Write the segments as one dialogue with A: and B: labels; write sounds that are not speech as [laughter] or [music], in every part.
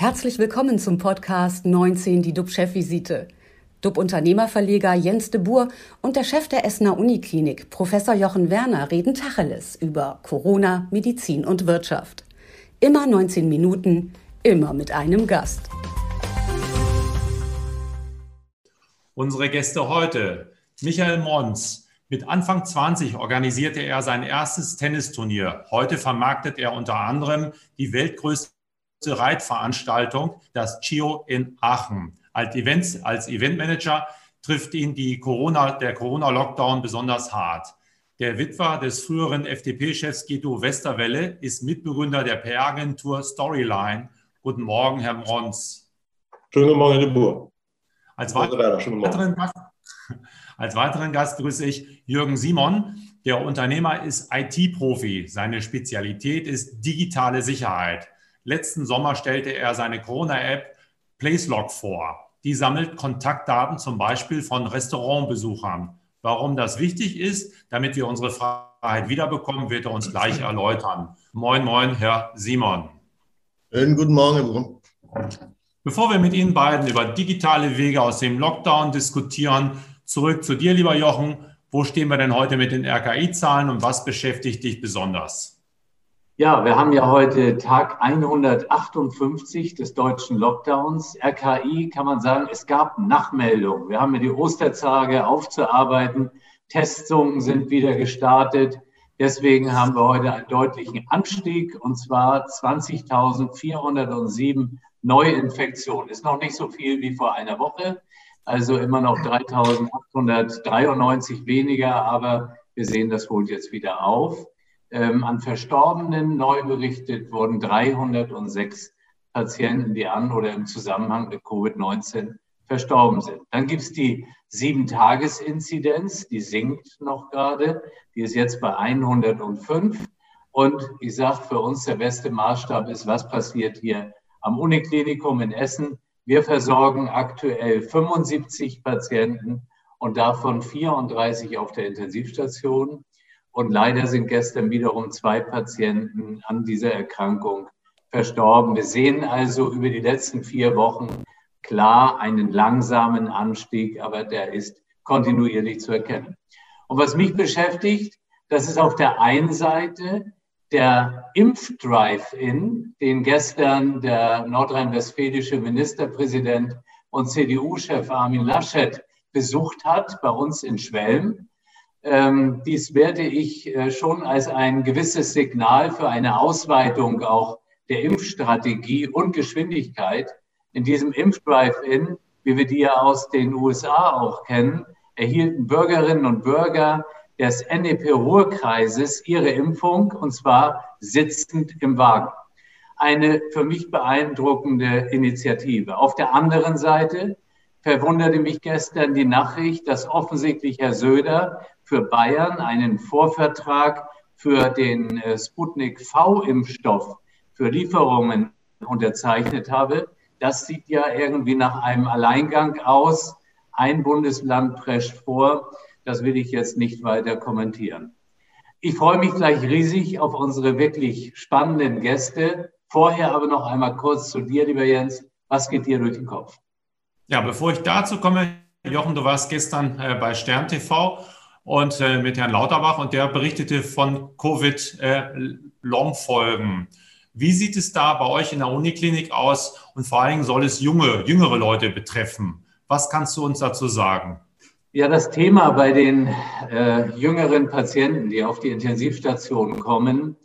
A: Herzlich willkommen zum Podcast 19, die DUB-Chefvisite. DUB-Unternehmerverleger Jens de Boer und der Chef der Essener Uniklinik, Professor Jochen Werner, reden Tacheles über Corona, Medizin und Wirtschaft. Immer 19 Minuten, immer mit einem Gast.
B: Unsere Gäste heute. Michael Mons. Mit Anfang 20 organisierte er sein erstes Tennisturnier. Heute vermarktet er unter anderem die weltgrößte Reitveranstaltung, das CHIO in Aachen. Als, Events, als Eventmanager trifft ihn die Corona, der Corona-Lockdown besonders hart. Der Witwer des früheren FDP-Chefs Guido Westerwelle ist Mitbegründer der PR-Agentur Storyline. Guten Morgen, Herr Mons.
C: Schönen guten Morgen, Herr de Boer.
B: Als, weiteren Gast, [laughs] als weiteren Gast grüße ich Jürgen Simon. Der Unternehmer ist IT-Profi. Seine Spezialität ist digitale Sicherheit. Letzten Sommer stellte er seine Corona-App PlaceLog vor. Die sammelt Kontaktdaten zum Beispiel von Restaurantbesuchern. Warum das wichtig ist, damit wir unsere Freiheit wiederbekommen, wird er uns gleich erläutern. Moin, moin, Herr Simon.
C: Schönen guten Morgen, Herr
B: Bevor wir mit Ihnen beiden über digitale Wege aus dem Lockdown diskutieren, zurück zu dir, lieber Jochen. Wo stehen wir denn heute mit den RKI-Zahlen und was beschäftigt dich besonders?
D: Ja, wir haben ja heute Tag 158 des deutschen Lockdowns. RKI kann man sagen, es gab Nachmeldungen. Wir haben ja die Ostertage aufzuarbeiten. Testungen sind wieder gestartet. Deswegen haben wir heute einen deutlichen Anstieg und zwar 20.407 Neuinfektionen. Ist noch nicht so viel wie vor einer Woche, also immer noch 3.893 weniger, aber wir sehen, das holt jetzt wieder auf. Ähm, an Verstorbenen neu berichtet wurden 306 Patienten, die an oder im Zusammenhang mit Covid-19 verstorben sind. Dann gibt es die Sieben-Tages-Inzidenz, die sinkt noch gerade, die ist jetzt bei 105. Und ich sage, für uns der beste Maßstab ist, was passiert hier am Uniklinikum in Essen. Wir versorgen aktuell 75 Patienten und davon 34 auf der Intensivstation. Und leider sind gestern wiederum zwei Patienten an dieser Erkrankung verstorben. Wir sehen also über die letzten vier Wochen klar einen langsamen Anstieg, aber der ist kontinuierlich zu erkennen. Und was mich beschäftigt, das ist auf der einen Seite der Impfdrive-In, den gestern der nordrhein-westfälische Ministerpräsident und CDU-Chef Armin Laschet besucht hat bei uns in Schwelm. Ähm, dies werte ich äh, schon als ein gewisses Signal für eine Ausweitung auch der Impfstrategie und Geschwindigkeit. In diesem Impfdrive-In, wie wir die ja aus den USA auch kennen, erhielten Bürgerinnen und Bürger des NEP-Ruhrkreises ihre Impfung und zwar sitzend im Wagen. Eine für mich beeindruckende Initiative. Auf der anderen Seite verwunderte mich gestern die Nachricht, dass offensichtlich Herr Söder für Bayern einen Vorvertrag für den äh, Sputnik V-Impfstoff für Lieferungen unterzeichnet habe. Das sieht ja irgendwie nach einem Alleingang aus. Ein Bundesland prescht vor. Das will ich jetzt nicht weiter kommentieren. Ich freue mich gleich riesig auf unsere wirklich spannenden Gäste. Vorher aber noch einmal kurz zu dir, lieber Jens. Was geht dir durch den Kopf?
B: Ja, bevor ich dazu komme, Jochen, du warst gestern äh, bei Stern TV und äh, mit Herrn Lauterbach und der berichtete von Covid-Long-Folgen. Äh, Wie sieht es da bei euch in der Uniklinik aus und vor allen Dingen soll es junge, jüngere Leute betreffen? Was kannst du uns dazu sagen?
D: Ja, das Thema bei den äh, jüngeren Patienten, die auf die Intensivstation kommen,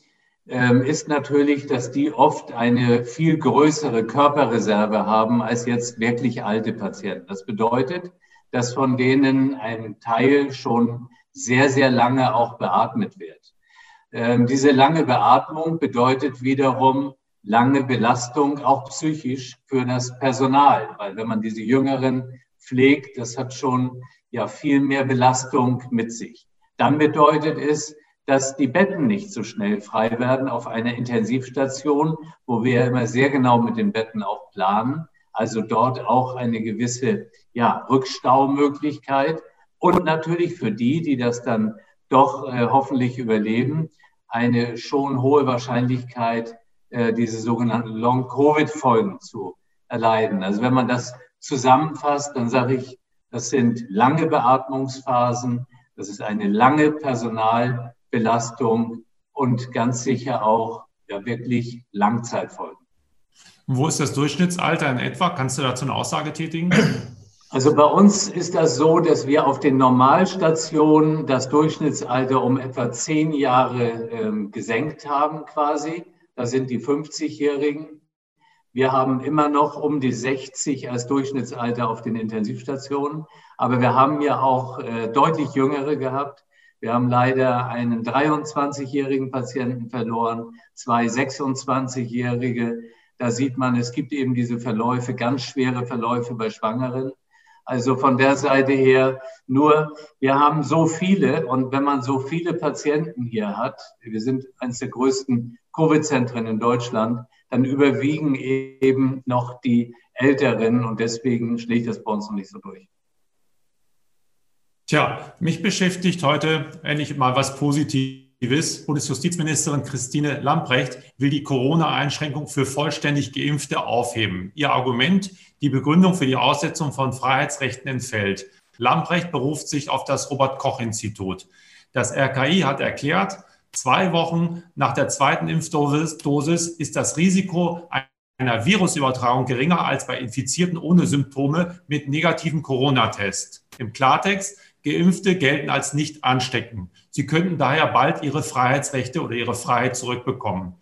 D: ähm, ist natürlich, dass die oft eine viel größere Körperreserve haben als jetzt wirklich alte Patienten. Das bedeutet, dass von denen ein Teil schon sehr, sehr lange auch beatmet wird. Ähm, diese lange Beatmung bedeutet wiederum lange Belastung, auch psychisch für das Personal, weil wenn man diese Jüngeren pflegt, das hat schon ja viel mehr Belastung mit sich. Dann bedeutet es, dass die Betten nicht so schnell frei werden auf einer Intensivstation, wo wir immer sehr genau mit den Betten auch planen. Also dort auch eine gewisse ja, Rückstaumöglichkeit. Und natürlich für die, die das dann doch äh, hoffentlich überleben, eine schon hohe Wahrscheinlichkeit äh, diese sogenannten Long-Covid-Folgen zu erleiden. Also wenn man das zusammenfasst, dann sage ich, das sind lange Beatmungsphasen, das ist eine lange Personalbelastung und ganz sicher auch ja, wirklich Langzeitfolgen.
B: Wo ist das Durchschnittsalter in etwa? Kannst du dazu eine Aussage tätigen?
D: Also bei uns ist das so, dass wir auf den Normalstationen das Durchschnittsalter um etwa zehn Jahre ähm, gesenkt haben quasi. Das sind die 50-Jährigen. Wir haben immer noch um die 60 als Durchschnittsalter auf den Intensivstationen. Aber wir haben ja auch äh, deutlich jüngere gehabt. Wir haben leider einen 23-jährigen Patienten verloren, zwei 26-jährige. Da sieht man, es gibt eben diese Verläufe, ganz schwere Verläufe bei Schwangeren. Also von der Seite her nur, wir haben so viele und wenn man so viele Patienten hier hat, wir sind eines der größten Covid-Zentren in Deutschland, dann überwiegen eben noch die Älteren und deswegen schlägt das bei uns noch nicht so durch.
B: Tja, mich beschäftigt heute endlich mal was Positives. Bundesjustizministerin Christine Lamprecht will die Corona-Einschränkung für vollständig Geimpfte aufheben. Ihr Argument, die Begründung für die Aussetzung von Freiheitsrechten entfällt. Lamprecht beruft sich auf das Robert-Koch-Institut. Das RKI hat erklärt, zwei Wochen nach der zweiten Impfdosis ist das Risiko einer Virusübertragung geringer als bei Infizierten ohne Symptome mit negativen Corona-Test. Im Klartext, Geimpfte gelten als nicht ansteckend. Sie könnten daher bald ihre Freiheitsrechte oder ihre Freiheit zurückbekommen.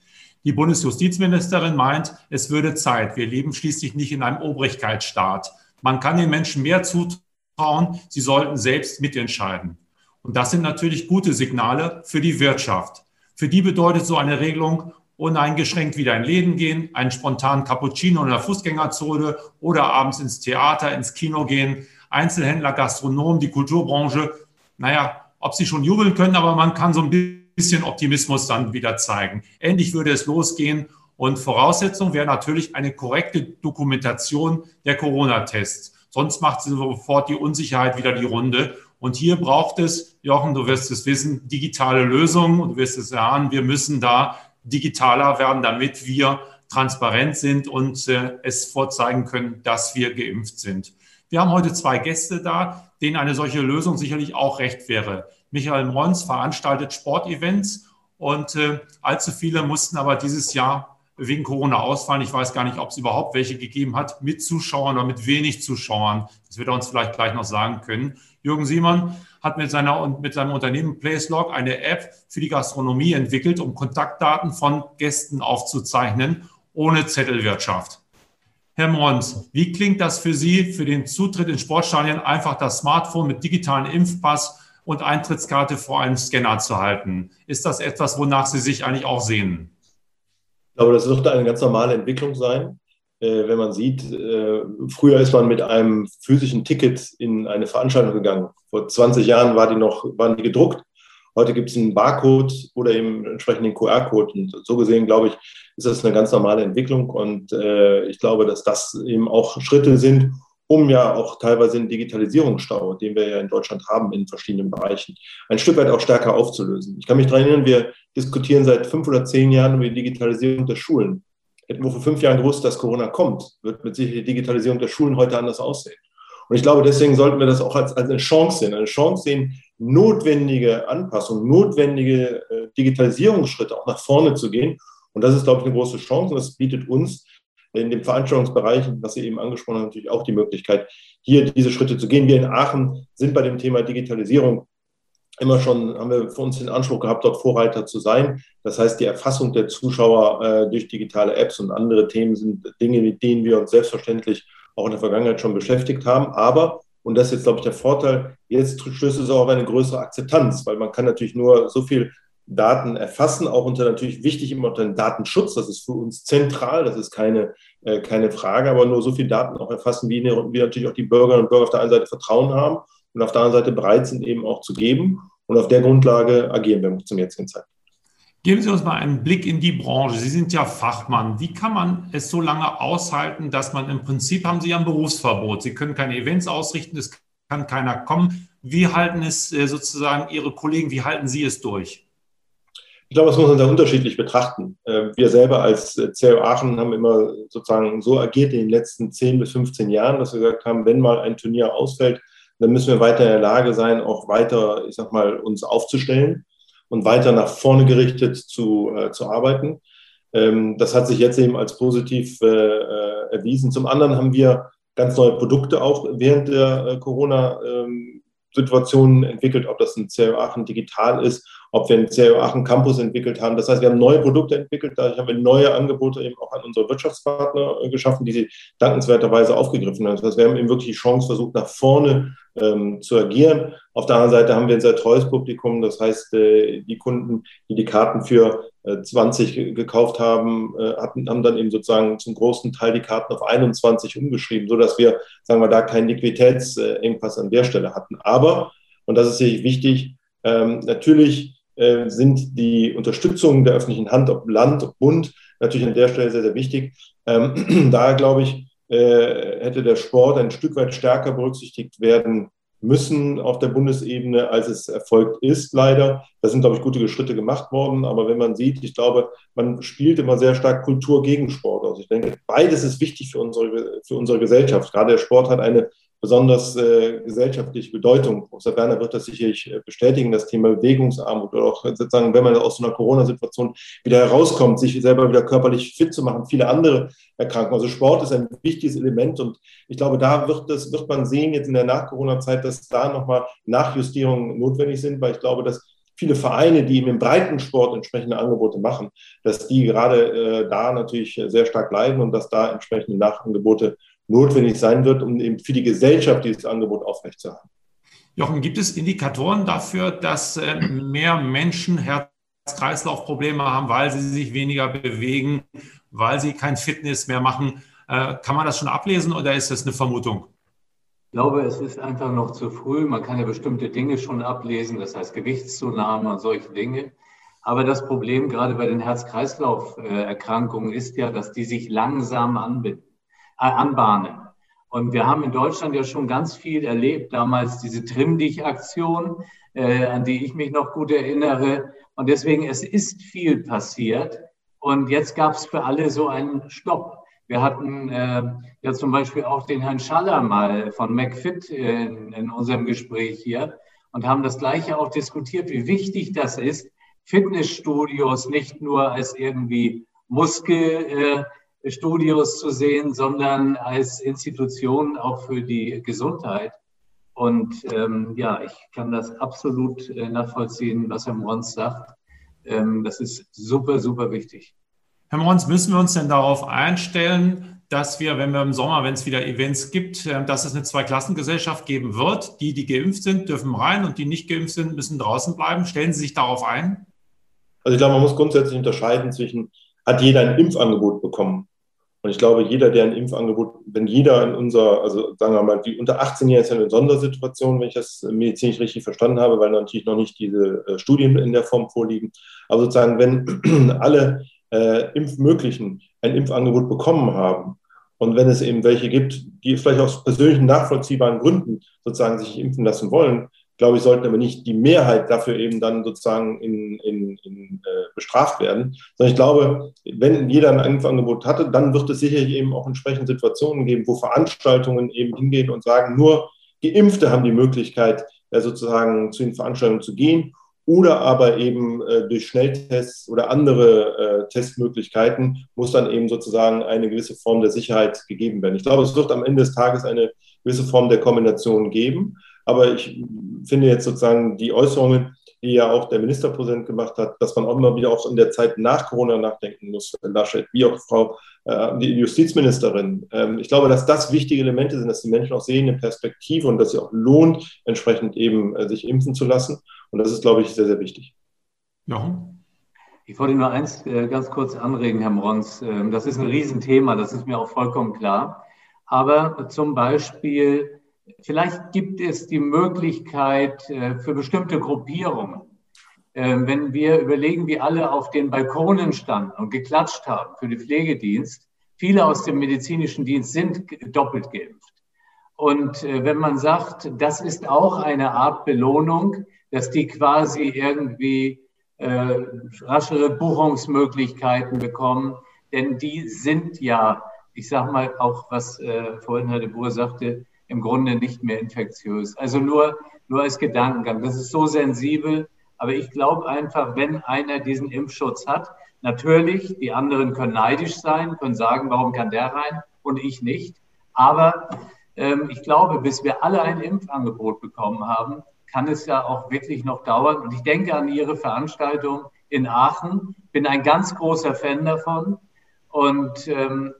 B: Die Bundesjustizministerin meint, es würde Zeit. Wir leben schließlich nicht in einem Obrigkeitsstaat. Man kann den Menschen mehr zutrauen. Sie sollten selbst mitentscheiden. Und das sind natürlich gute Signale für die Wirtschaft. Für die bedeutet so eine Regelung uneingeschränkt wieder in Läden gehen, einen spontanen Cappuccino in der Fußgängerzone oder abends ins Theater, ins Kino gehen, Einzelhändler, Gastronomen, die Kulturbranche. Naja, ob sie schon jubeln können, aber man kann so ein bisschen Optimismus dann wieder zeigen. Endlich würde es losgehen. Und Voraussetzung wäre natürlich eine korrekte Dokumentation der Corona-Tests. Sonst macht sofort die Unsicherheit wieder die Runde. Und hier braucht es, Jochen, du wirst es wissen, digitale Lösungen. Du wirst es erahnen, wir müssen da digitaler werden, damit wir transparent sind und äh, es vorzeigen können, dass wir geimpft sind. Wir haben heute zwei Gäste da, denen eine solche Lösung sicherlich auch recht wäre. Michael Mons veranstaltet Sportevents und äh, allzu viele mussten aber dieses Jahr wegen Corona ausfallen. Ich weiß gar nicht, ob es überhaupt welche gegeben hat, mit Zuschauern oder mit wenig Zuschauern. Das wird er uns vielleicht gleich noch sagen können. Jürgen Simon hat mit, seiner, mit seinem Unternehmen Placelog eine App für die Gastronomie entwickelt, um Kontaktdaten von Gästen aufzuzeichnen, ohne Zettelwirtschaft. Herr Mons, wie klingt das für Sie, für den Zutritt in Sportstadien, einfach das Smartphone mit digitalen Impfpass und Eintrittskarte vor einem Scanner zu halten? Ist das etwas, wonach Sie sich eigentlich auch sehen?
C: Ich glaube, das wird eine ganz normale Entwicklung sein. Äh, wenn man sieht, äh, früher ist man mit einem physischen Ticket in eine Veranstaltung gegangen. Vor 20 Jahren war die noch, waren die gedruckt. Heute gibt es einen Barcode oder eben entsprechend den QR-Code. Und so gesehen, glaube ich, ist das eine ganz normale Entwicklung. Und äh, ich glaube, dass das eben auch Schritte sind, um ja auch teilweise den Digitalisierungsstau, den wir ja in Deutschland haben in verschiedenen Bereichen, ein Stück weit auch stärker aufzulösen. Ich kann mich daran erinnern, wir diskutieren seit fünf oder zehn Jahren über die Digitalisierung der Schulen. Hätten wir vor fünf Jahren gewusst, dass Corona kommt, wird mit Sicherheit die Digitalisierung der Schulen heute anders aussehen. Und ich glaube, deswegen sollten wir das auch als, als eine Chance sehen, eine Chance sehen, notwendige Anpassungen, notwendige äh, Digitalisierungsschritte auch nach vorne zu gehen. Und das ist, glaube ich, eine große Chance. Und das bietet uns in dem Veranstaltungsbereich, was Sie eben angesprochen haben, natürlich auch die Möglichkeit, hier diese Schritte zu gehen. Wir in Aachen sind bei dem Thema Digitalisierung immer schon, haben wir für uns den Anspruch gehabt, dort Vorreiter zu sein. Das heißt, die Erfassung der Zuschauer äh, durch digitale Apps und andere Themen sind Dinge, mit denen wir uns selbstverständlich auch in der Vergangenheit schon beschäftigt haben. Aber, und das ist jetzt, glaube ich, der Vorteil, jetzt stößt es auch auf eine größere Akzeptanz, weil man kann natürlich nur so viel Daten erfassen, auch unter natürlich wichtig immer unter den Datenschutz. Das ist für uns zentral, das ist keine, äh, keine Frage, aber nur so viel Daten auch erfassen, wie, wie natürlich auch die Bürgerinnen und Bürger auf der einen Seite Vertrauen haben und auf der anderen Seite bereit sind, eben auch zu geben. Und auf der Grundlage agieren wir zum jetzigen Zeitpunkt.
B: Geben Sie uns mal einen Blick in die Branche. Sie sind ja Fachmann. Wie kann man es so lange aushalten, dass man im Prinzip haben Sie ja ein Berufsverbot. Sie können keine Events ausrichten, es kann keiner kommen. Wie halten es äh, sozusagen Ihre Kollegen, wie halten Sie es durch?
C: Ich glaube, das muss man da unterschiedlich betrachten. Ähm, wir selber als CAO Aachen haben immer sozusagen so agiert in den letzten 10 bis 15 Jahren, dass wir gesagt haben, wenn mal ein Turnier ausfällt, dann müssen wir weiter in der Lage sein, auch weiter, ich sag mal, uns aufzustellen und weiter nach vorne gerichtet zu, äh, zu arbeiten. Ähm, das hat sich jetzt eben als positiv äh, äh erwiesen. Zum anderen haben wir ganz neue Produkte auch während der äh, Corona-Situation ähm, entwickelt, ob das ein Aachen digital ist ob wir einen CIO Aachen Campus entwickelt haben. Das heißt, wir haben neue Produkte entwickelt, da haben wir neue Angebote eben auch an unsere Wirtschaftspartner äh, geschaffen, die sie dankenswerterweise aufgegriffen haben. Das heißt, wir haben eben wirklich die Chance versucht, nach vorne ähm, zu agieren. Auf der anderen Seite haben wir ein sehr treues Publikum, das heißt, äh, die Kunden, die die Karten für äh, 20 gekauft haben, äh, hatten, haben dann eben sozusagen zum großen Teil die Karten auf 21 umgeschrieben, sodass wir, sagen wir, da keinen Liquiditätsengpass an der Stelle hatten. Aber, und das ist sicherlich wichtig, ähm, natürlich äh, sind die Unterstützung der öffentlichen Hand, ob Land, ob Bund, natürlich an der Stelle sehr, sehr wichtig. Ähm, [clears throat] da, glaube ich, äh, hätte der Sport ein Stück weit stärker berücksichtigt werden müssen auf der Bundesebene, als es erfolgt ist, leider. Da sind, glaube ich, gute Schritte gemacht worden. Aber wenn man sieht, ich glaube, man spielt immer sehr stark Kultur gegen Sport aus. Ich denke, beides ist wichtig für unsere, für unsere Gesellschaft. Gerade der Sport hat eine besonders äh, gesellschaftliche Bedeutung. Professor Werner wird das sicherlich äh, bestätigen, das Thema Bewegungsarmut oder auch sozusagen, wenn man aus so einer Corona-Situation wieder herauskommt, sich selber wieder körperlich fit zu machen, viele andere Erkrankungen. Also Sport ist ein wichtiges Element und ich glaube, da wird, das, wird man sehen jetzt in der Nach-Corona-Zeit, dass da nochmal Nachjustierungen notwendig sind, weil ich glaube, dass viele Vereine, die im Breitensport entsprechende Angebote machen, dass die gerade äh, da natürlich sehr stark leiden und dass da entsprechende Nachangebote notwendig sein wird, um eben für die Gesellschaft dieses Angebot aufrechtzuerhalten.
B: Jochen, gibt es Indikatoren dafür, dass äh, mehr Menschen Herz-Kreislauf-Probleme haben, weil sie sich weniger bewegen, weil sie kein Fitness mehr machen? Äh, kann man das schon ablesen oder ist das eine Vermutung?
D: Ich glaube, es ist einfach noch zu früh. Man kann ja bestimmte Dinge schon ablesen, das heißt Gewichtszunahme und solche Dinge. Aber das Problem gerade bei den Herz-Kreislauf-Erkrankungen ist ja, dass die sich langsam anbinden. Äh, anbahnen. Und wir haben in Deutschland ja schon ganz viel erlebt, damals diese Trimm-Dich-Aktion, äh, an die ich mich noch gut erinnere. Und deswegen, es ist viel passiert. Und jetzt gab es für alle so einen Stopp. Wir hatten äh, ja zum Beispiel auch den Herrn Schaller mal von McFit in, in unserem Gespräch hier und haben das Gleiche auch diskutiert, wie wichtig das ist, Fitnessstudios nicht nur als irgendwie Muskel, äh, Studios zu sehen, sondern als Institution auch für die Gesundheit. Und ähm, ja, ich kann das absolut äh, nachvollziehen, was Herr Mons sagt. Ähm, das ist super, super wichtig.
B: Herr Mons, müssen wir uns denn darauf einstellen, dass wir, wenn wir im Sommer, wenn es wieder Events gibt, äh, dass es eine Zweiklassengesellschaft geben wird? Die, die geimpft sind, dürfen rein und die nicht geimpft sind, müssen draußen bleiben. Stellen Sie sich darauf ein?
C: Also ich glaube, man muss grundsätzlich unterscheiden zwischen, hat jeder ein Impfangebot bekommen? Und ich glaube, jeder, der ein Impfangebot, wenn jeder in unserer, also sagen wir mal, die unter 18-Jährigen ist ja eine Sondersituation, wenn ich das medizinisch richtig verstanden habe, weil natürlich noch nicht diese äh, Studien in der Form vorliegen. Aber sozusagen, wenn [clears throat] alle äh, Impfmöglichen ein Impfangebot bekommen haben und wenn es eben welche gibt, die vielleicht aus persönlichen nachvollziehbaren Gründen sozusagen sich impfen lassen wollen, glaube ich, sollten aber nicht die Mehrheit dafür eben dann sozusagen in, in, in, äh, bestraft werden. Sondern ich glaube, wenn jeder ein Impfangebot hatte, dann wird es sicherlich eben auch entsprechende Situationen geben, wo Veranstaltungen eben hingehen und sagen, nur Geimpfte haben die Möglichkeit, äh, sozusagen zu den Veranstaltungen zu gehen oder aber eben äh, durch Schnelltests oder andere äh, Testmöglichkeiten muss dann eben sozusagen eine gewisse Form der Sicherheit gegeben werden. Ich glaube, es wird am Ende des Tages eine gewisse Form der Kombination geben. Aber ich finde jetzt sozusagen die Äußerungen, die ja auch der Ministerpräsident gemacht hat, dass man auch immer wieder auch in der Zeit nach Corona nachdenken muss, Laschet, wie auch Frau äh, die Justizministerin. Ähm, ich glaube, dass das wichtige Elemente sind, dass die Menschen auch sehen eine Perspektive und dass sie auch lohnt, entsprechend eben äh, sich impfen zu lassen. Und das ist, glaube ich, sehr, sehr wichtig.
D: Ja. Ich wollte nur eins äh, ganz kurz anregen, Herr Mrons. Ähm, das ist ein Riesenthema, das ist mir auch vollkommen klar. Aber zum Beispiel Vielleicht gibt es die Möglichkeit äh, für bestimmte Gruppierungen, äh, wenn wir überlegen, wie alle auf den Balkonen standen und geklatscht haben für den Pflegedienst, viele aus dem medizinischen Dienst sind doppelt geimpft. Und äh, wenn man sagt, das ist auch eine Art Belohnung, dass die quasi irgendwie äh, raschere Buchungsmöglichkeiten bekommen, denn die sind ja, ich sage mal auch, was äh, vorhin Herr de Boer sagte, im Grunde nicht mehr infektiös. Also nur, nur als Gedankengang. Das ist so sensibel, aber ich glaube einfach, wenn einer diesen Impfschutz hat, natürlich, die anderen können neidisch sein, können sagen, warum kann der rein und ich nicht. Aber ähm, ich glaube, bis wir alle ein Impfangebot bekommen haben, kann es ja auch wirklich noch dauern. Und ich denke an Ihre Veranstaltung in Aachen, bin ein ganz großer Fan davon. Und ähm,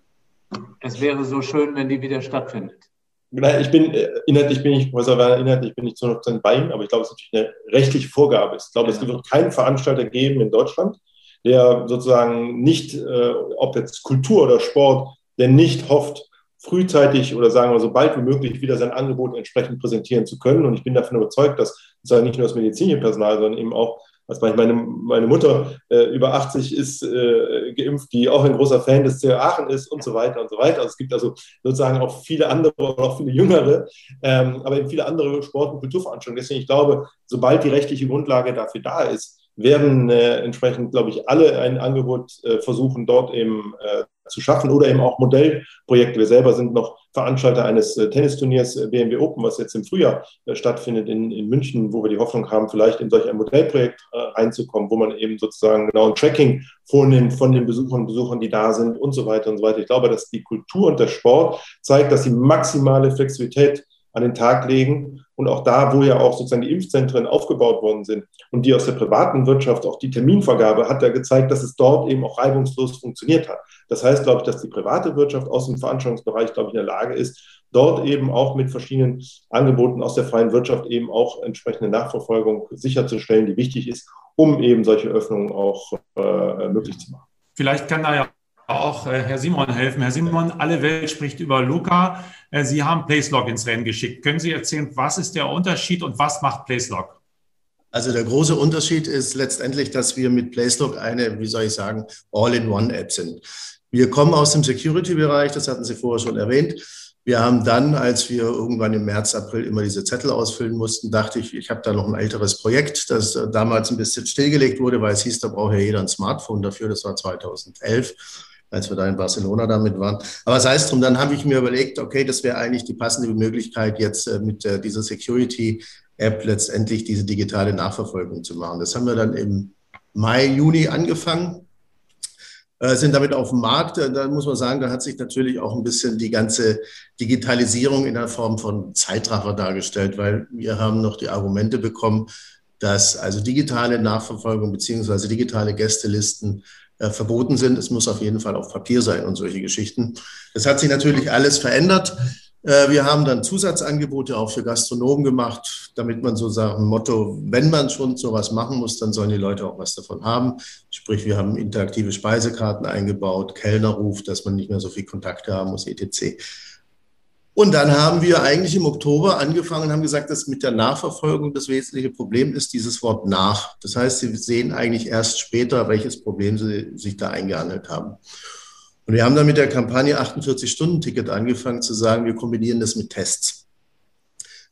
D: es wäre so schön, wenn die wieder stattfindet.
C: Ich bin äh, inhaltlich bin ich, Professor Werner, inhaltlich bin ich zu 100% bei Ihnen, aber ich glaube, es ist natürlich eine rechtliche Vorgabe. Ich glaube, es wird keinen Veranstalter geben in Deutschland, der sozusagen nicht, äh, ob jetzt Kultur oder Sport, der nicht hofft, frühzeitig oder sagen wir so bald wie möglich wieder sein Angebot entsprechend präsentieren zu können. Und ich bin davon überzeugt, dass sozusagen nicht nur das medizinische Personal, sondern eben auch, was meine, meine Mutter äh, über 80 ist, äh, geimpft, die auch ein großer Fan des CR Aachen ist und so weiter und so weiter. Also es gibt also sozusagen auch viele andere, auch viele jüngere, ähm, aber eben viele andere Sport- und Kulturveranstaltungen. Deswegen, ich glaube, sobald die rechtliche Grundlage dafür da ist, werden äh, entsprechend, glaube ich, alle ein Angebot äh, versuchen, dort eben äh, zu schaffen oder eben auch Modellprojekte. Wir selber sind noch Veranstalter eines äh, Tennisturniers äh, BMW Open, was jetzt im Frühjahr äh, stattfindet in, in München, wo wir die Hoffnung haben, vielleicht in solch ein Modellprojekt reinzukommen, wo man eben sozusagen genau ein Tracking vornimmt von den Besuchern Besuchern, die da sind und so weiter und so weiter. Ich glaube, dass die Kultur und der Sport zeigt, dass sie maximale Flexibilität an den Tag legen. Und auch da, wo ja auch sozusagen die Impfzentren aufgebaut worden sind und die aus der privaten Wirtschaft, auch die Terminvergabe, hat ja gezeigt, dass es dort eben auch reibungslos funktioniert hat. Das heißt, glaube ich, dass die private Wirtschaft aus dem Veranstaltungsbereich, glaube ich, in der Lage ist, dort eben auch mit verschiedenen Angeboten aus der freien Wirtschaft eben auch entsprechende Nachverfolgung sicherzustellen, die wichtig ist, um eben solche Öffnungen auch äh, möglich zu machen.
B: Vielleicht kann da ja auch äh, Herr Simon helfen. Herr Simon, alle Welt spricht über Luca. Äh, Sie haben PlaceLog ins Rennen geschickt. Können Sie erzählen, was ist der Unterschied und was macht PlaceLog?
E: Also der große Unterschied ist letztendlich, dass wir mit PlaceLog eine, wie soll ich sagen, All-in-One-App sind. Wir kommen aus dem Security-Bereich, das hatten Sie vorher schon erwähnt. Wir haben dann, als wir irgendwann im März, April immer diese Zettel ausfüllen mussten, dachte ich, ich habe da noch ein älteres Projekt, das damals ein bisschen stillgelegt wurde, weil es hieß, da braucht ja jeder ein Smartphone dafür. Das war 2011 als wir da in Barcelona damit waren. Aber sei es drum, dann habe ich mir überlegt, okay, das wäre eigentlich die passende Möglichkeit, jetzt äh, mit äh, dieser Security-App letztendlich diese digitale Nachverfolgung zu machen. Das haben wir dann im Mai, Juni angefangen, äh, sind damit auf dem Markt. Da muss man sagen, da hat sich natürlich auch ein bisschen die ganze Digitalisierung in der Form von Zeitraffer dargestellt, weil wir haben noch die Argumente bekommen, dass also digitale Nachverfolgung beziehungsweise digitale Gästelisten verboten sind. Es muss auf jeden Fall auf Papier sein und solche Geschichten. Das hat sich natürlich alles verändert. Äh, wir haben dann Zusatzangebote auch für Gastronomen gemacht, damit man so sagen, Motto, wenn man schon sowas machen muss, dann sollen die Leute auch was davon haben. Sprich, wir haben interaktive Speisekarten eingebaut, Kellnerruf, dass man nicht mehr so viel Kontakte haben muss, etc. Und dann haben wir eigentlich im Oktober angefangen und haben gesagt, dass mit der Nachverfolgung das wesentliche Problem ist dieses Wort nach. Das heißt, Sie sehen eigentlich erst später, welches Problem Sie sich da eingehandelt haben. Und wir haben dann mit der Kampagne 48-Stunden-Ticket angefangen zu sagen, wir kombinieren das mit Tests.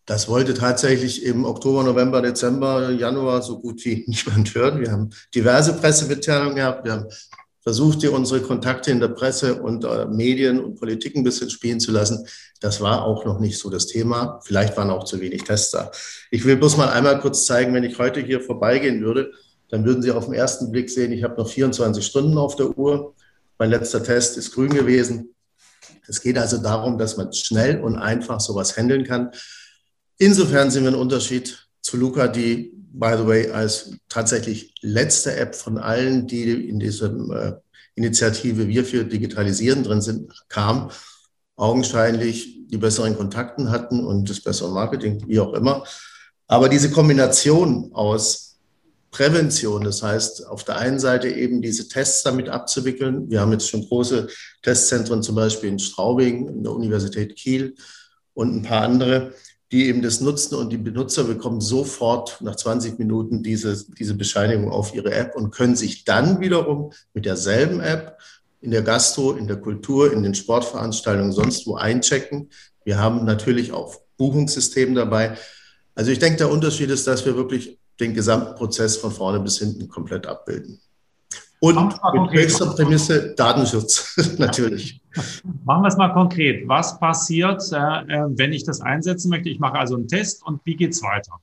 E: Das wollte tatsächlich im Oktober, November, Dezember, Januar so gut wie [laughs] niemand hören. Wir haben diverse Pressemitteilungen gehabt. Wir haben versucht, hier unsere Kontakte in der Presse und äh, Medien und Politik ein bisschen spielen zu lassen. Das war auch noch nicht so das Thema. Vielleicht waren auch zu wenig Tests da. Ich will bloß mal einmal kurz zeigen, wenn ich heute hier vorbeigehen würde, dann würden Sie auf den ersten Blick sehen, ich habe noch 24 Stunden auf der Uhr. Mein letzter Test ist grün gewesen. Es geht also darum, dass man schnell und einfach sowas handeln kann. Insofern sind wir ein Unterschied zu Luca, die by the way, als tatsächlich letzte App von allen, die in dieser äh, Initiative Wir für Digitalisieren drin sind, kam, augenscheinlich die besseren Kontakten hatten und das bessere Marketing, wie auch immer. Aber diese Kombination aus Prävention, das heißt, auf der einen Seite eben diese Tests damit abzuwickeln. Wir haben jetzt schon große Testzentren, zum Beispiel in Straubing, in der Universität Kiel und ein paar andere die eben das nutzen und die Benutzer bekommen sofort nach 20 Minuten diese, diese Bescheinigung auf ihre App und können sich dann wiederum mit derselben App in der Gastro, in der Kultur, in den Sportveranstaltungen, sonst wo einchecken. Wir haben natürlich auch Buchungssystem dabei. Also ich denke, der Unterschied ist, dass wir wirklich den gesamten Prozess von vorne bis hinten komplett abbilden. Und mit höchster Prämisse Datenschutz, [laughs] natürlich.
B: Machen wir es mal konkret. Was passiert, äh, äh, wenn ich das einsetzen möchte? Ich mache also einen Test und wie geht es weiter?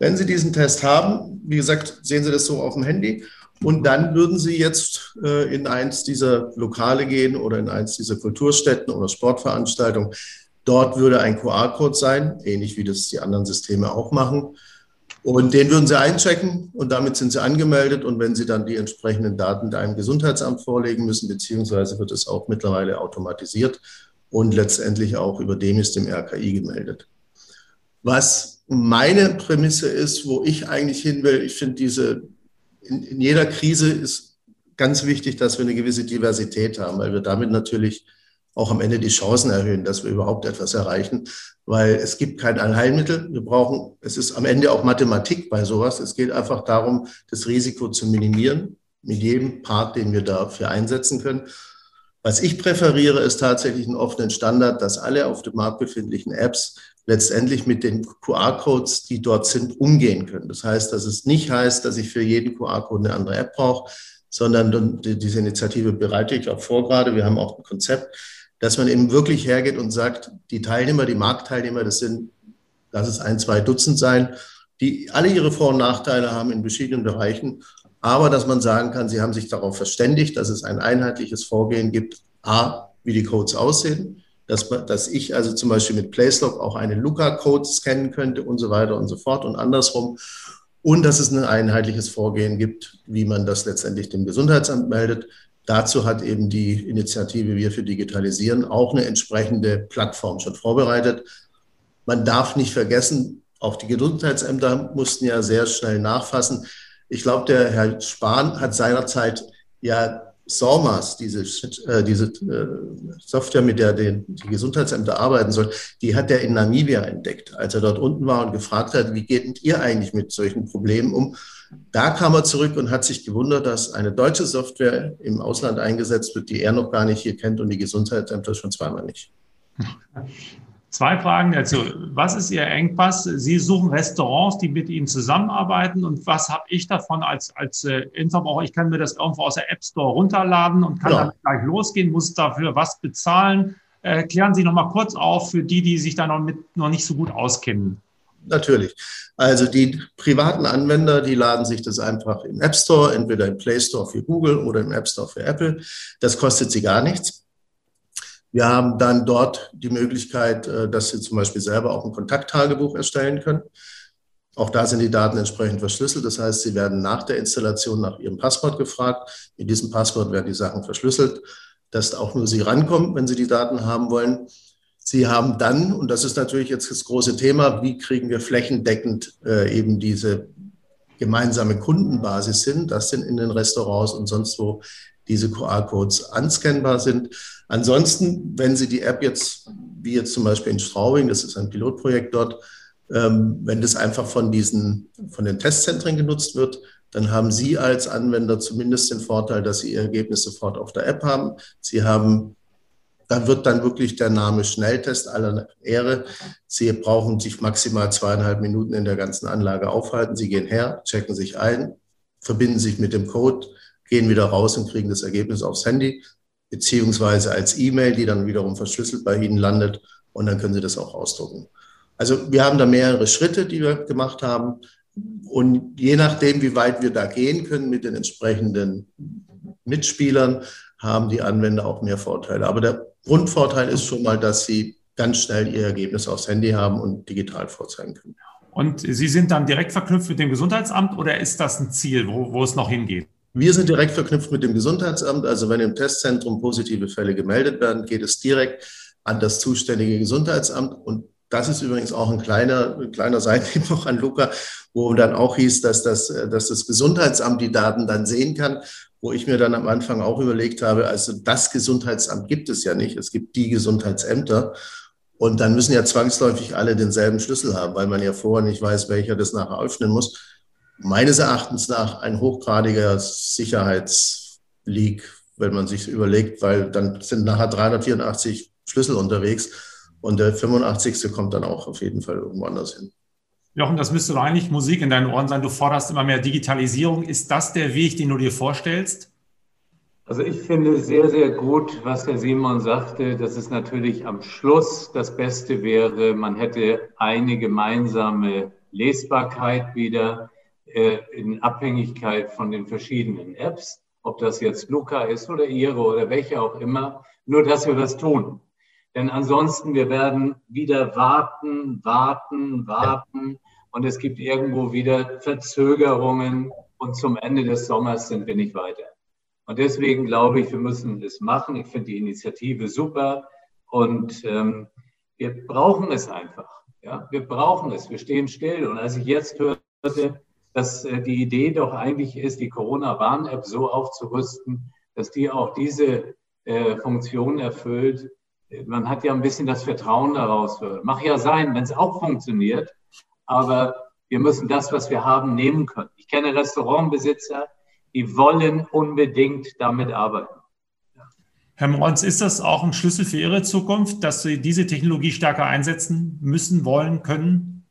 E: Wenn Sie diesen Test haben, wie gesagt, sehen Sie das so auf dem Handy. Und dann würden Sie jetzt äh, in eins dieser Lokale gehen oder in eins dieser Kulturstätten oder Sportveranstaltungen. Dort würde ein QR-Code sein, ähnlich wie das die anderen Systeme auch machen. Und den würden Sie einchecken und damit sind Sie angemeldet. Und wenn Sie dann die entsprechenden Daten einem Gesundheitsamt vorlegen müssen, beziehungsweise wird es auch mittlerweile automatisiert und letztendlich auch über DEMIS dem RKI gemeldet. Was meine Prämisse ist, wo ich eigentlich hin will, ich finde diese, in, in jeder Krise ist ganz wichtig, dass wir eine gewisse Diversität haben, weil wir damit natürlich auch am Ende die Chancen erhöhen, dass wir überhaupt etwas erreichen, weil es gibt kein Allheilmittel. Wir brauchen, es ist am Ende auch Mathematik bei sowas. Es geht einfach darum, das Risiko zu minimieren mit jedem Part, den wir dafür einsetzen können. Was ich präferiere, ist tatsächlich einen offenen Standard, dass alle auf dem Markt befindlichen Apps letztendlich mit den QR-Codes, die dort sind, umgehen können. Das heißt, dass es nicht heißt, dass ich für jeden QR-Code eine andere App brauche, sondern diese Initiative bereite ich auch vor gerade. Wir haben auch ein Konzept, dass man eben wirklich hergeht und sagt, die Teilnehmer, die Marktteilnehmer, das sind, lass es ein, zwei Dutzend sein, die alle ihre Vor- und Nachteile haben in verschiedenen Bereichen, aber dass man sagen kann, sie haben sich darauf verständigt, dass es ein einheitliches Vorgehen gibt, a, wie die Codes aussehen, dass, dass ich also zum Beispiel mit Placelock auch einen Luca-Code scannen könnte und so weiter und so fort und andersrum. Und dass es ein einheitliches Vorgehen gibt, wie man das letztendlich dem Gesundheitsamt meldet. Dazu hat eben die Initiative Wir für Digitalisieren auch eine entsprechende Plattform schon vorbereitet. Man darf nicht vergessen, auch die Gesundheitsämter mussten ja sehr schnell nachfassen. Ich glaube, der Herr Spahn hat seinerzeit ja SORMAS, diese, äh, diese äh, Software, mit der den, die Gesundheitsämter arbeiten sollen, die hat er in Namibia entdeckt, als er dort unten war und gefragt hat, wie geht ihr eigentlich mit solchen Problemen um? Da kam er zurück und hat sich gewundert, dass eine deutsche Software im Ausland eingesetzt wird, die er noch gar nicht hier kennt und die Gesundheitsämter schon zweimal nicht. [laughs]
B: Zwei Fragen dazu. Was ist Ihr Engpass? Sie suchen Restaurants, die mit Ihnen zusammenarbeiten. Und was habe ich davon als, als äh, Infobraucher? Ich kann mir das irgendwo aus der App Store runterladen und kann ja. damit gleich losgehen, muss dafür was bezahlen. Äh, klären Sie noch mal kurz auf für die, die sich da noch, mit, noch nicht so gut auskennen.
E: Natürlich. Also die privaten Anwender, die laden sich das einfach im App Store, entweder im Play Store für Google oder im App Store für Apple. Das kostet sie gar nichts. Wir haben dann dort die Möglichkeit, äh, dass Sie zum Beispiel selber auch ein Kontakttagebuch erstellen können. Auch da sind die Daten entsprechend verschlüsselt. Das heißt, Sie werden nach der Installation nach Ihrem Passwort gefragt. Mit diesem Passwort werden die Sachen verschlüsselt, dass auch nur Sie rankommen, wenn Sie die Daten haben wollen. Sie haben dann, und das ist natürlich jetzt das große Thema, wie kriegen wir flächendeckend äh, eben diese gemeinsame Kundenbasis hin, das sind in den Restaurants und sonst wo diese QR-Codes anscannbar sind. Ansonsten, wenn Sie die App jetzt, wie jetzt zum Beispiel in Straubing, das ist ein Pilotprojekt dort, ähm, wenn das einfach von diesen, von den Testzentren genutzt wird, dann haben Sie als Anwender zumindest den Vorteil, dass Sie Ihr Ergebnis sofort auf der App haben. Sie haben, da wird dann wirklich der Name Schnelltest aller Ehre. Sie brauchen sich maximal zweieinhalb Minuten in der ganzen Anlage aufhalten. Sie gehen her, checken sich ein, verbinden sich mit dem Code, gehen wieder raus und kriegen das Ergebnis aufs Handy, beziehungsweise als E-Mail, die dann wiederum verschlüsselt bei Ihnen landet und dann können Sie das auch ausdrucken. Also wir haben da mehrere Schritte, die wir gemacht haben. Und je nachdem, wie weit wir da gehen können mit den entsprechenden Mitspielern, haben die Anwender auch mehr Vorteile. Aber der Grundvorteil ist schon mal, dass sie ganz schnell ihr Ergebnis aufs Handy haben und digital vorzeigen können.
B: Und Sie sind dann direkt verknüpft mit dem Gesundheitsamt oder ist das ein Ziel, wo, wo es noch hingeht?
E: Wir sind direkt verknüpft mit dem Gesundheitsamt. Also wenn im Testzentrum positive Fälle gemeldet werden, geht es direkt an das zuständige Gesundheitsamt. Und das ist übrigens auch ein kleiner, ein kleiner Seitenhieb noch an Luca, wo dann auch hieß, dass das, dass das Gesundheitsamt die Daten dann sehen kann, wo ich mir dann am Anfang auch überlegt habe, also das Gesundheitsamt gibt es ja nicht. Es gibt die Gesundheitsämter. Und dann müssen ja zwangsläufig alle denselben Schlüssel haben, weil man ja vorher nicht weiß, welcher das nachher öffnen muss meines Erachtens nach ein hochgradiger Sicherheitsleak, wenn man sich überlegt, weil dann sind nachher 384 Schlüssel unterwegs und der 85. kommt dann auch auf jeden Fall irgendwo anders hin.
B: Jochen, das müsste doch eigentlich Musik in deinen Ohren sein. Du forderst immer mehr Digitalisierung. Ist das der Weg, den du dir vorstellst?
D: Also ich finde sehr, sehr gut, was Herr Simon sagte, dass es natürlich am Schluss das Beste wäre, man hätte eine gemeinsame Lesbarkeit wieder äh, in Abhängigkeit von den verschiedenen Apps, ob das jetzt Luca ist oder Ihre oder welche auch immer, nur dass wir das tun. Denn ansonsten, wir werden wieder warten, warten, warten und es gibt irgendwo wieder Verzögerungen und zum Ende des Sommers sind wir nicht weiter. Und deswegen glaube ich, wir müssen es machen. Ich finde die Initiative super und ähm, wir brauchen es einfach. Ja, wir brauchen es. Wir stehen still. Und als ich jetzt hörte, dass äh, die Idee doch eigentlich ist, die Corona-Warn-App so aufzurüsten, dass die auch diese äh, Funktion erfüllt, man hat ja ein bisschen das Vertrauen daraus. Mach ja sein, wenn es auch funktioniert. Aber wir müssen das, was wir haben, nehmen können. Ich kenne Restaurantbesitzer, die wollen unbedingt damit arbeiten.
B: Herr Mons, ist das auch ein Schlüssel für Ihre Zukunft, dass Sie diese Technologie stärker einsetzen müssen, wollen, können?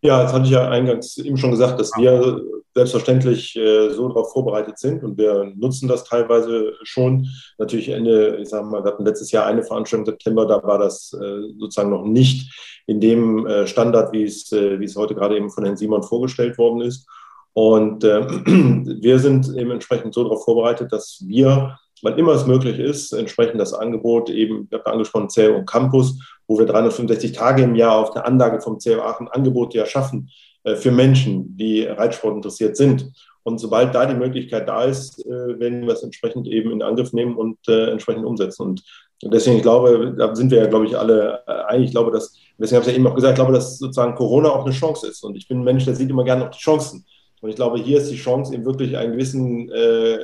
C: Ja, das hatte ich ja eingangs eben schon gesagt, dass wir selbstverständlich äh, so darauf vorbereitet sind und wir nutzen das teilweise schon. Natürlich Ende, ich sage mal, wir hatten letztes Jahr eine Veranstaltung im September, da war das äh, sozusagen noch nicht in dem äh, Standard, wie es, wie es heute gerade eben von Herrn Simon vorgestellt worden ist. Und [clears throat] wir sind eben entsprechend so darauf vorbereitet, dass wir wann immer es möglich ist, entsprechend das Angebot eben, ich habe angesprochen, CEO Campus, wo wir 365 Tage im Jahr auf der Anlage vom CEO Aachen Angebote ja schaffen, äh, für Menschen, die Reitsport interessiert sind. Und sobald da die Möglichkeit da ist, äh, werden wir es entsprechend eben in Angriff nehmen und äh, entsprechend umsetzen. Und deswegen, ich glaube, da sind wir ja, glaube ich, alle einig. Ich glaube, dass, deswegen habe ich ja eben auch gesagt, ich glaube, dass sozusagen Corona auch eine Chance ist. Und ich bin ein Mensch, der sieht immer gerne auch die Chancen. Und ich glaube, hier ist die Chance, eben wirklich einen gewissen, äh,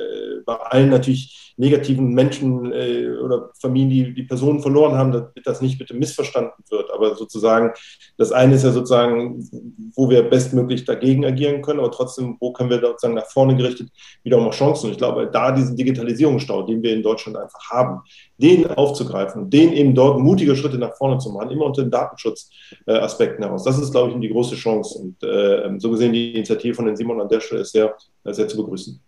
C: bei allen natürlich negativen Menschen äh, oder Familien, die die Personen verloren haben, damit das nicht bitte missverstanden wird. Aber sozusagen, das eine ist ja sozusagen, wo wir bestmöglich dagegen agieren können, aber trotzdem, wo können wir sozusagen nach vorne gerichtet wiederum auch Chancen. Und ich glaube, da diesen Digitalisierungsstau, den wir in Deutschland einfach haben, den aufzugreifen, den eben dort mutige Schritte nach vorne zu machen, immer unter den Datenschutzaspekten heraus. Das ist, glaube ich, die große Chance. Und äh, so gesehen, die Initiative von den Simon an der Stelle ist sehr, sehr zu begrüßen.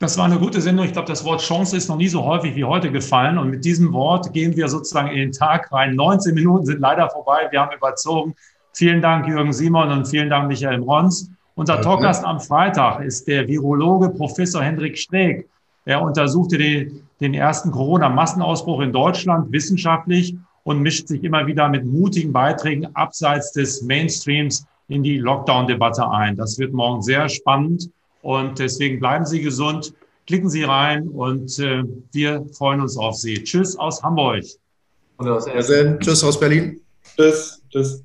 B: Das war eine gute Sendung. Ich glaube, das Wort Chance ist noch nie so häufig wie heute gefallen. Und mit diesem Wort gehen wir sozusagen in den Tag rein. 19 Minuten sind leider vorbei. Wir haben überzogen. Vielen Dank, Jürgen Simon, und vielen Dank, Michael Rons. Unser Talkgast am Freitag ist der Virologe Professor Hendrik Steg. Er untersuchte den, den ersten Corona-Massenausbruch in Deutschland wissenschaftlich und mischt sich immer wieder mit mutigen Beiträgen abseits des Mainstreams in die Lockdown-Debatte ein. Das wird morgen sehr spannend. Und deswegen bleiben Sie gesund, klicken Sie rein und äh, wir freuen uns auf Sie. Tschüss aus Hamburg.
E: Und aus Essen. Tschüss aus Berlin. Tschüss. Tschüss.